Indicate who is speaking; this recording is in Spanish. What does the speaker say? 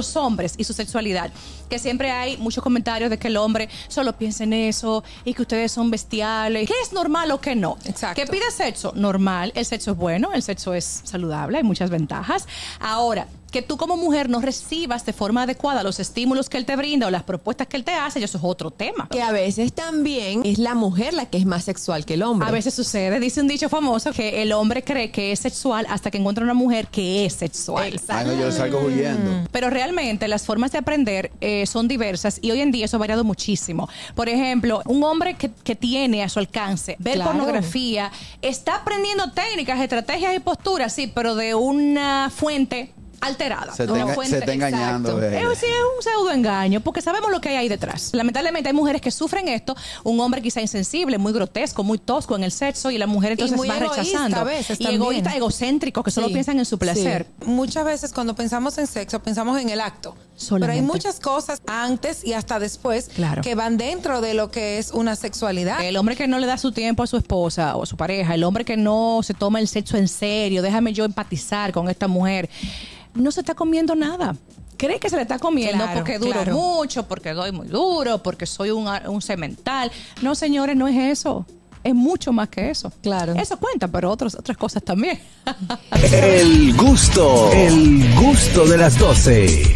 Speaker 1: nuestros hombres y su sexualidad, que siempre hay muchos comentarios de que el hombre solo piensa en eso y que ustedes son bestiales. ¿Qué es normal o qué no?
Speaker 2: Exacto.
Speaker 1: ¿Qué pide sexo? Normal. El sexo es bueno, el sexo es saludable, hay muchas ventajas. Ahora, que tú como mujer no recibas de forma adecuada los estímulos que él te brinda o las propuestas que él te hace, eso es otro tema.
Speaker 3: Que a veces también es la mujer la que es más sexual que el hombre.
Speaker 1: A veces sucede, dice un dicho famoso, que el hombre cree que es sexual hasta que encuentra una mujer que es sexual.
Speaker 4: No, yo salgo huyendo.
Speaker 1: Pero realmente las formas de aprender eh, son diversas y hoy en día eso ha variado muchísimo. Por ejemplo, un hombre que, que tiene a su alcance ver
Speaker 3: Claro.
Speaker 1: pornografía está aprendiendo técnicas, estrategias y posturas, sí, pero de una fuente alterada.
Speaker 4: Se,
Speaker 1: Una
Speaker 4: está enga-
Speaker 1: fuente-
Speaker 4: se está engañando.
Speaker 1: Exacto.
Speaker 4: bebé.
Speaker 1: Es, sí, es un pseudo engaño, porque sabemos lo que hay ahí detrás. Lamentablemente hay mujeres que sufren esto, un hombre quizá insensible, muy grotesco, muy tosco en el sexo, y la mujer entonces
Speaker 2: muy
Speaker 1: va
Speaker 2: egoísta
Speaker 1: rechazando.
Speaker 2: a veces
Speaker 1: y
Speaker 2: también.
Speaker 1: egoísta, egocéntrico, que solo
Speaker 2: Sí,
Speaker 1: piensan en su placer.
Speaker 2: sí. Muchas veces cuando pensamos en sexo, pensamos en el acto.
Speaker 1: Solamente.
Speaker 2: Pero hay muchas cosas antes y hasta después
Speaker 1: Claro.
Speaker 2: que van dentro de lo que es una sexualidad.
Speaker 1: El hombre que no le da su tiempo a su esposa o a su pareja, el hombre que no se toma el sexo en serio, déjame yo empatizar con esta mujer, no se está comiendo nada. Cree que se le está comiendo
Speaker 2: Claro,
Speaker 1: porque duro
Speaker 2: claro.
Speaker 1: mucho, porque doy muy duro, porque soy un, un cemental. No, señores, no es eso. Es mucho más que eso.
Speaker 3: Claro.
Speaker 1: Eso cuenta, pero otros, otras cosas también.
Speaker 5: El gusto, el gusto de las 12.